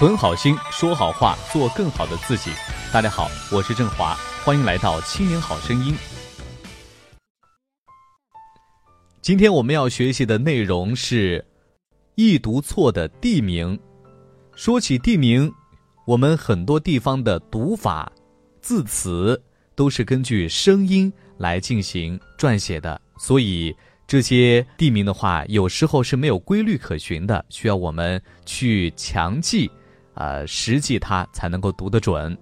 存好心，说好话，做更好的自己。大家好，我是郑华，欢迎来到《青年好声音》。今天我们要学习的内容是易读错的地名。说起地名，我们很多地方的读法、字词都是根据声音来进行撰写的，所以。这些地名的话，有时候是没有规律可循的，需要我们去强记，呃，实际它才能够读得准。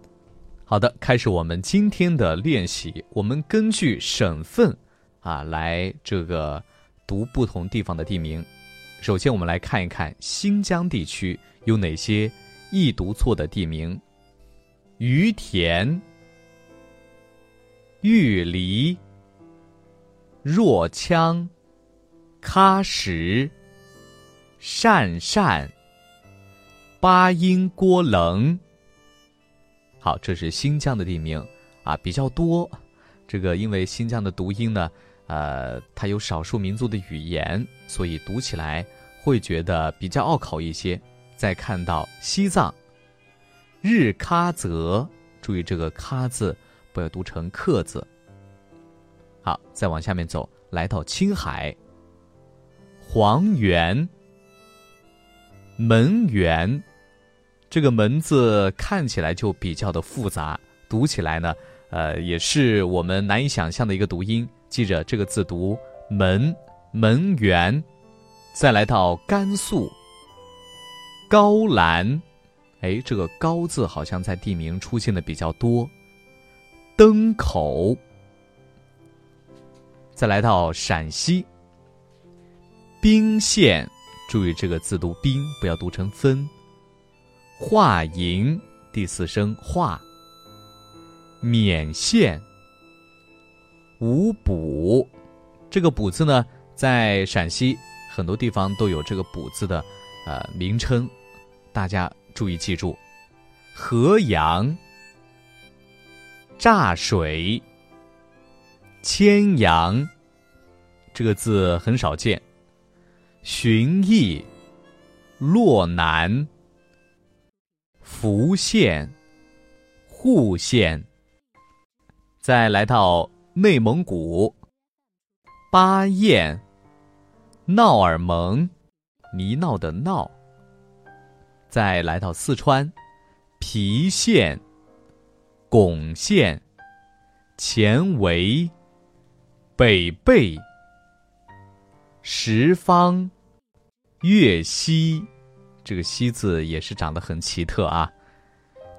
好的，开始我们今天的练习。我们根据省份啊来这个读不同地方的地名。首先，我们来看一看新疆地区有哪些易读错的地名：于田、玉梨、若羌。喀什、鄯善、巴音郭楞。好，这是新疆的地名啊，比较多。这个因为新疆的读音呢，呃，它有少数民族的语言，所以读起来会觉得比较拗口一些。再看到西藏，日喀则，注意这个“喀”字不要读成“克”字。好，再往下面走，来到青海。黄原、门源，这个“门”字看起来就比较的复杂，读起来呢，呃，也是我们难以想象的一个读音。记着这个字读“门”，门源。再来到甘肃高兰，哎，这个“高”字好像在地名出现的比较多。登口。再来到陕西。宾县，注意这个字读“宾”，不要读成“分”。化银第四声“化”。勉县。五补，这个“补”字呢，在陕西很多地方都有这个“补”字的呃名称，大家注意记住。河阳。柞水。千阳，这个字很少见。寻邑、洛南、福县、户县，再来到内蒙古巴彦、闹尔盟，泥闹的闹，再来到四川郫县、珙县、犍为、北碚。十方，岳西，这个“西”字也是长得很奇特啊。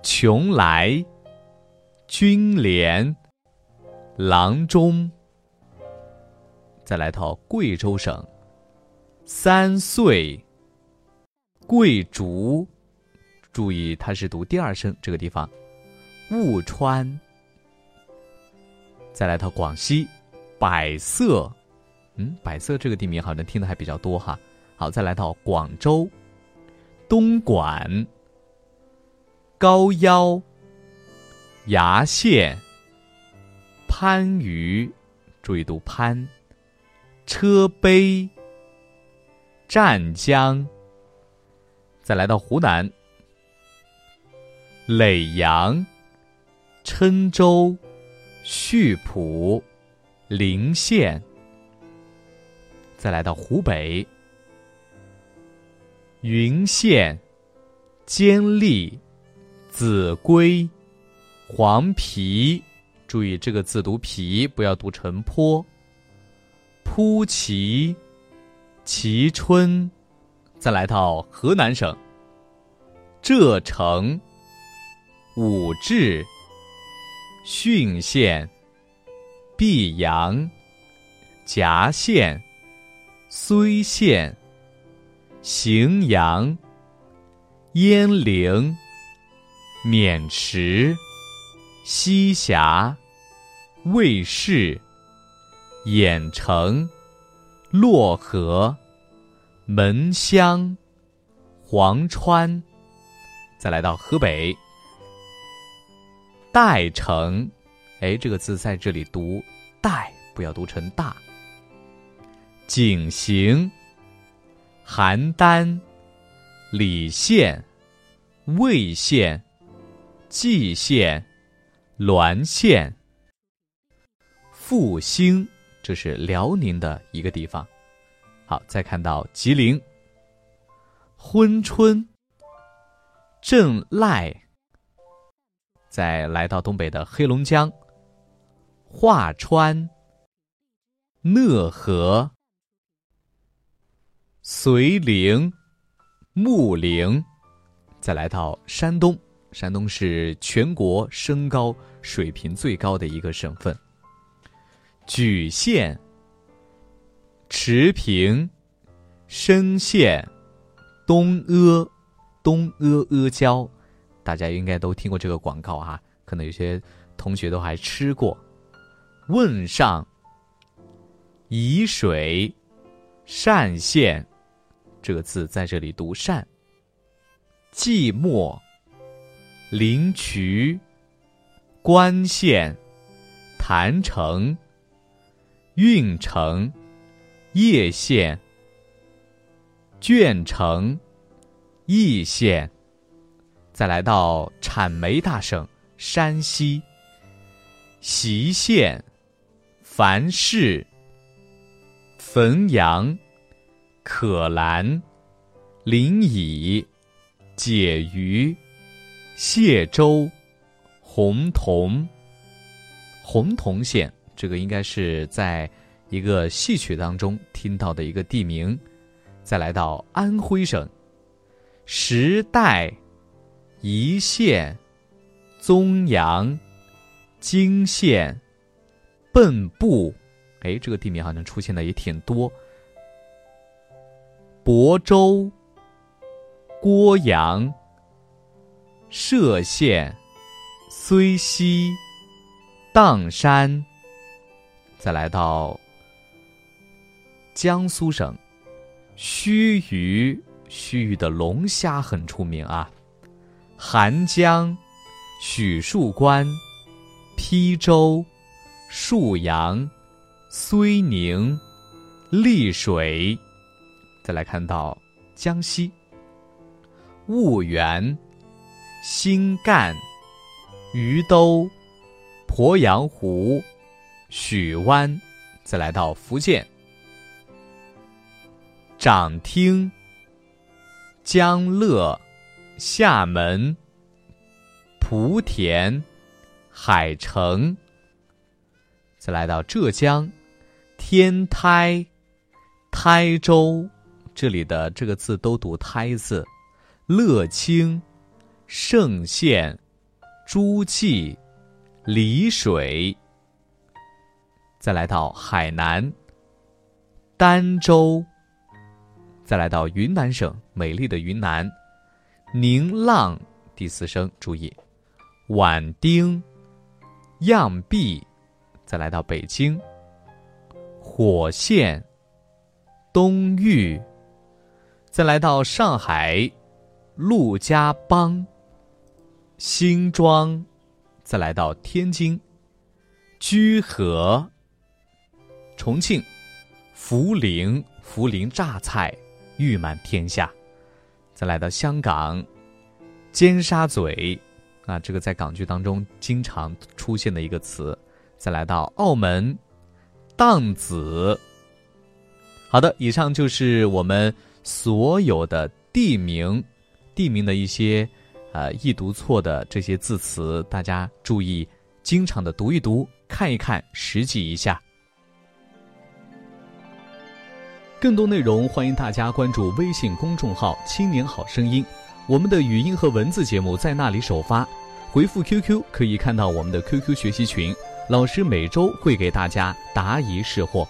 邛崃、军连、郎中，再来到贵州省，三岁、贵竹，注意它是读第二声，这个地方，雾川。再来到广西，百色。嗯，百色这个地名好像听的还比较多哈。好，再来到广州，东莞、高腰、崖县、番禺，注意读番、车陂、湛江。再来到湖南，耒阳、郴州、溆浦、临县。再来到湖北，云县、监利、秭归、黄陂，注意这个字读“皮”，不要读成“坡”。扑旗、蕲春，再来到河南省，柘城、武陟、浚县、泌阳、夹县。睢县、荥阳、鄢陵、渑池、栖霞、卫氏、郾城、漯河、门乡、黄川，再来到河北，代城，哎，这个字在这里读“代”，不要读成“大”。景行、邯郸、礼县、魏县、蓟县、滦县、复兴，这是辽宁的一个地方。好，再看到吉林、珲春、镇赖，再来到东北的黑龙江、桦川、讷河、绥陵、穆陵，再来到山东，山东是全国身高水平最高的一个省份。莒县。池平、莘县、东阿、东阿阿胶，大家应该都听过这个广告啊，可能有些同学都还吃过。汶上、沂水、单县，这个字在这里读单。即墨、临渠、关县、郯城、运城。叶县、鄄城、易县，再来到产煤大省山西，隰县、樊市、汾阳、可兰、临沂、解余、谢州、洪洞、洪洞县，这个应该是在。一个戏曲当中听到的一个地名，再来到安徽省，时代、宜县、宗阳、泾县、蚌埠，哎，这个地名好像出现的也挺多。亳州、郭阳、歙县、睢溪、砀山，再来到。江苏省，盱眙，盱眙的龙虾很出名啊。韩江、许树关、邳州、沭阳、睢宁、溧水，再来看到江西，婺源、新干、于都、鄱阳湖、许湾，再来到福建。长汀、江乐、厦门、莆田、海城，再来到浙江，天台、台州，这里的这个字都读“胎”字，乐清、盛县、诸暨、丽水，再来到海南，儋州。再来到云南省，美丽的云南，宁浪第四声，注意，畹町、漾濞，再来到北京，火县、东域，再来到上海，陆家浜、新庄，再来到天津，居河、重庆、涪陵，涪陵榨菜。誉满天下，再来到香港，尖沙咀，啊，这个在港剧当中经常出现的一个词。再来到澳门，荡子。好的，以上就是我们所有的地名，地名的一些呃易读错的这些字词，大家注意，经常的读一读，看一看，实际一下。更多内容，欢迎大家关注微信公众号“青年好声音”，我们的语音和文字节目在那里首发。回复 QQ 可以看到我们的 QQ 学习群，老师每周会给大家答疑释惑。